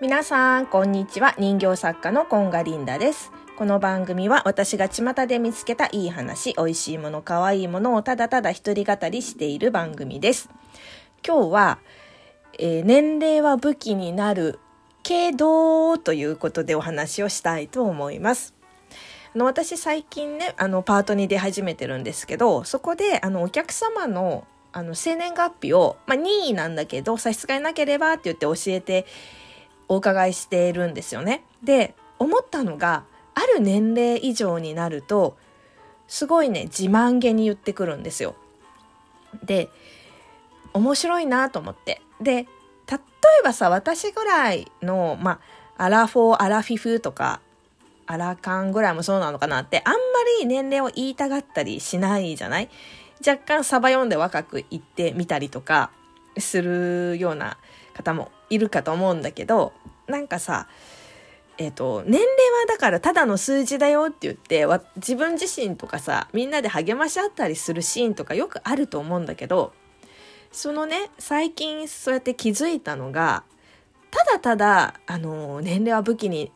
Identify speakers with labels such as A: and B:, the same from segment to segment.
A: 皆さん、こんにちは。人形作家のコンガリンダです。この番組は私が巷で見つけたいい話、美味しいもの、可愛いものをただただ一人語りしている番組です。今日は、えー年齢は武器になるけど、ということでお話をしたいと思います。あの私最近ね、あのパートに出始めてるんですけど、そこであのお客様のあの生年月日を、まあ、任意なんだけど差し支えなければって言って教えてお伺いしているんですよね。で思ったのがある年齢以上になるとすごいね自慢げに言ってくるんですよ。で面白いなと思って。で例えばさ私ぐらいのまあアラフォーアラフィフとかアラカンぐらいもそうなのかなってあんまり年齢を言いたがったりしないじゃない？若干サバ読んで若く言ってみたりとかするような方もいるかと思うんだけどなんかさえっ、と年齢はだからただの数字だよって言って自分自身とかさみんなで励まし合ったりするシーンとかよくあると思うんだけどそのね最近そうやって気づいたのがただただあの年齢は武器に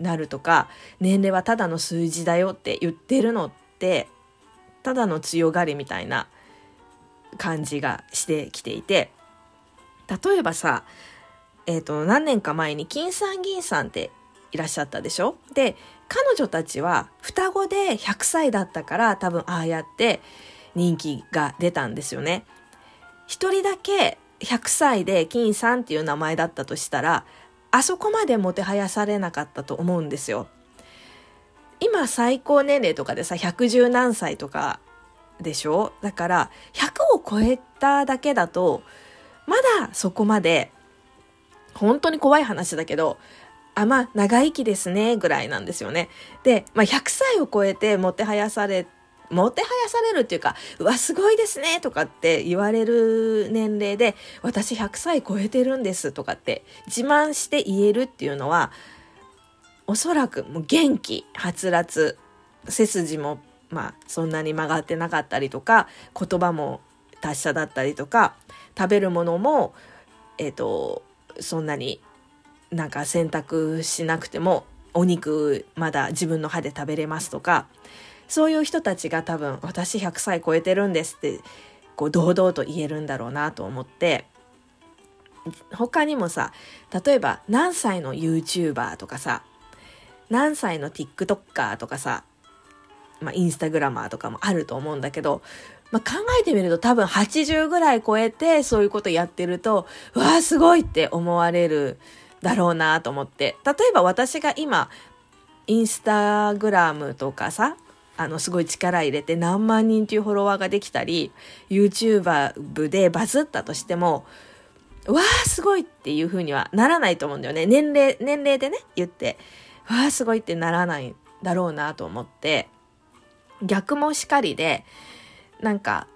A: なるとか年齢はただの数字だよって言ってるのってただの強がりみたいな感じがしてきていて例えばさ、えっと何年か前に金さん銀さんっていらっしゃったでしょ？で彼女たちは双子で100歳だったから多分ああやって人気が出たんですよね。一人だけ100歳で金さんっていう名前だったとしたらあそこまでもてはやされなかったと思うんですよ。今最高年齢とかでさ110何歳とかでしょ？だから100を超えただけだとまだそこまで本当に怖い話だけどあまあ長生きですねぐらいなんですよね。で、まあ、100歳を超えてもてはやされもてはやされるっていうか、うわ、すごいですねとかって言われる年齢で、私100歳超えてるんですとかって自慢して言えるっていうのは、おそらくもう元気、はつらつ、背筋もまあそんなに曲がってなかったりとか、言葉も達者だったりとか、食べるものも、えっ、と、そんなになんか選択しなくても、お肉まだ自分の歯で食べれますとか、そういう人たちが多分私100歳超えてるんですってこう堂々と言えるんだろうなと思って他にもさ例えば何歳の YouTuber とかさ何歳の TikToker とかさ、まあ、インスタグラマーとかもあると思うんだけど、まあ、考えてみると多分80ぐらい超えてそういうことやってるとわーすごいって思われるだろうなと思って。例えば私が今インスタグラムとかさあの、すごい力入れて何万人というフォロワーができたり、YouTube でバズったとしても、わーすごいっていう風にはならないと思うんだよね。年齢、年齢でね、言って、わーすごいってならないだろうなと思って、逆もしかりで、なんか、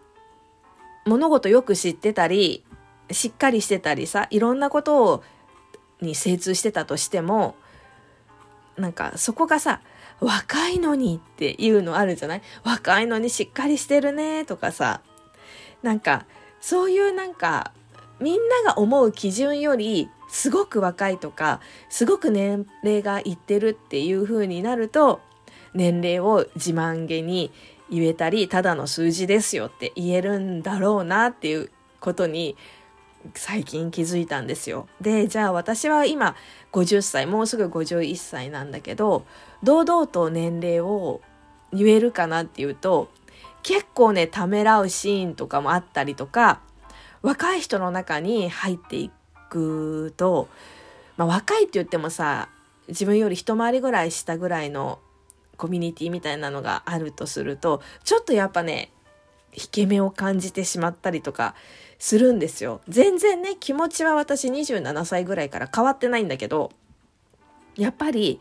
A: 物事よく知ってたり、しっかりしてたりさ、いろんなことを、に精通してたとしても、なんかそこがさ、若いのにっていうのあるじゃない？若いのにしっかりしてるねとかさなんかそういうなんかみんなが思う基準よりすごく若いとかすごく年齢がいってるっていう風になると年齢を自慢げに言えたりただの数字ですよって言えるんだろうなっていうことに最近気づいたんですよ。でじゃあ私は今50歳もうすぐ51歳なんだけど堂々と年齢を言えるかなっていうと結構ねためらうシーンとかもあったりとか若い人の中に入っていくと、まあ、若いって言ってもさ自分より一回りぐらい下ぐらいのコミュニティみたいなのがあるとするとちょっとやっぱね引け目を感じてしまったりとかするんですよ。全然ね、気持ちは私27歳ぐらいから変わってないんだけど、やっぱり、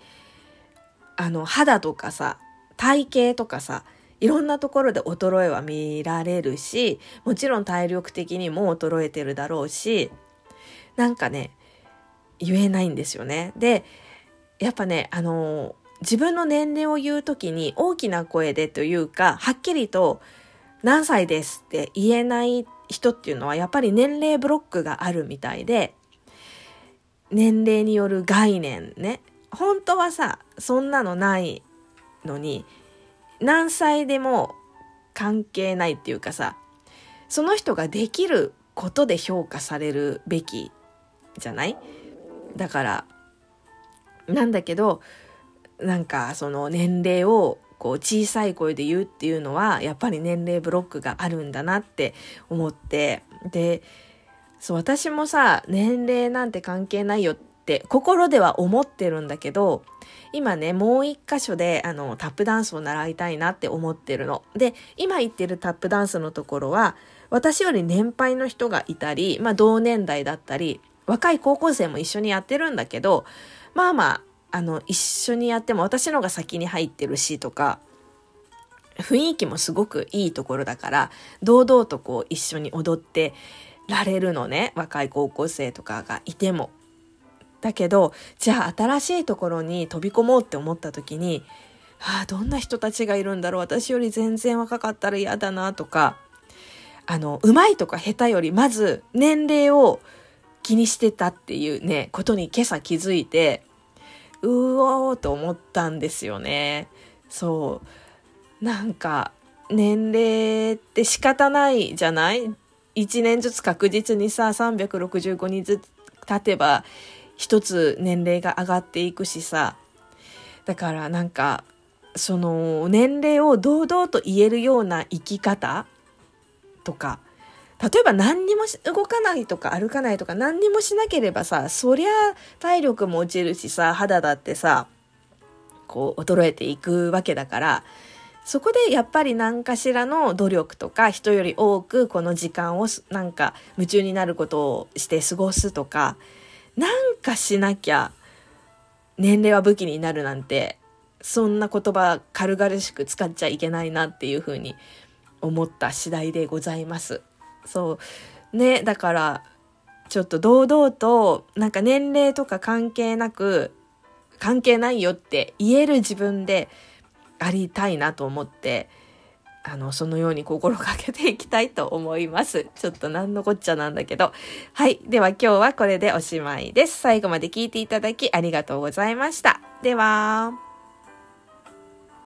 A: あの、肌とかさ、体型とかさ、いろんなところで衰えは見られるし、もちろん体力的にも衰えてるだろうし、なんかね、言えないんですよね。で、やっぱね、あの、自分の年齢を言うときに大きな声でというか、はっきりと何歳ですって言えない人っていうのはやっぱり年齢ブロックがあるみたいで、年齢による概念ね。本当はさ、そんなのないのに、何歳でも関係ないっていうかさ、その人ができることで評価されるべきじゃない？だから、なんだけど、なんかその年齢をこう小さい声で言うっていうのはやっぱり年齢ブロックがあるんだなって思ってでそう私もさ年齢なんて関係ないよって心では思ってるんだけど今ねもう一箇所であのタップダンスを習いたいなって思ってるの。で今言ってるタップダンスのところは私より年配の人がいたり、まあ、同年代だったり若い高校生も一緒にやってるんだけどまあまああの、一緒にやっても私の方が先に入ってるしとか、雰囲気もすごくいいところだから、堂々とこう一緒に踊ってられるのね。若い高校生とかがいても。だけど、じゃあ新しいところに飛び込もうって思った時に、ああ、どんな人たちがいるんだろう私より全然若かったら嫌だなとか、あの、上手いとか下手より、まず年齢を気にしてたっていうね、ことに今朝気づいて、うおーと思ったんですよね。そう。なんか、年齢って仕方ないじゃない？一年ずつ確実にさ、365日ずつ経てば、一つ年齢が上がっていくしさ。だからなんか、その年齢を堂々と言えるような生き方とか、例えば何にも動かないとか歩かないとか何にもしなければさ、そりゃ体力も落ちるしさ、肌だってさ、こう衰えていくわけだから、そこでやっぱり何かしらの努力とか人より多くこの時間をなんか夢中になることをして過ごすとか、なんかしなきゃ年齢は武器になるなんて、そんな言葉軽々しく使っちゃいけないなっていうふうに思った次第でございます。そうねだからちょっと堂々となんか年齢とか関係なく関係ないよって言える自分でありたいなと思ってあの、そのように心がけていきたいと思います。ちょっと何のこっちゃなんだけど。はい。では今日はこれでおしまいです。最後まで聞いていただきありがとうございました。では。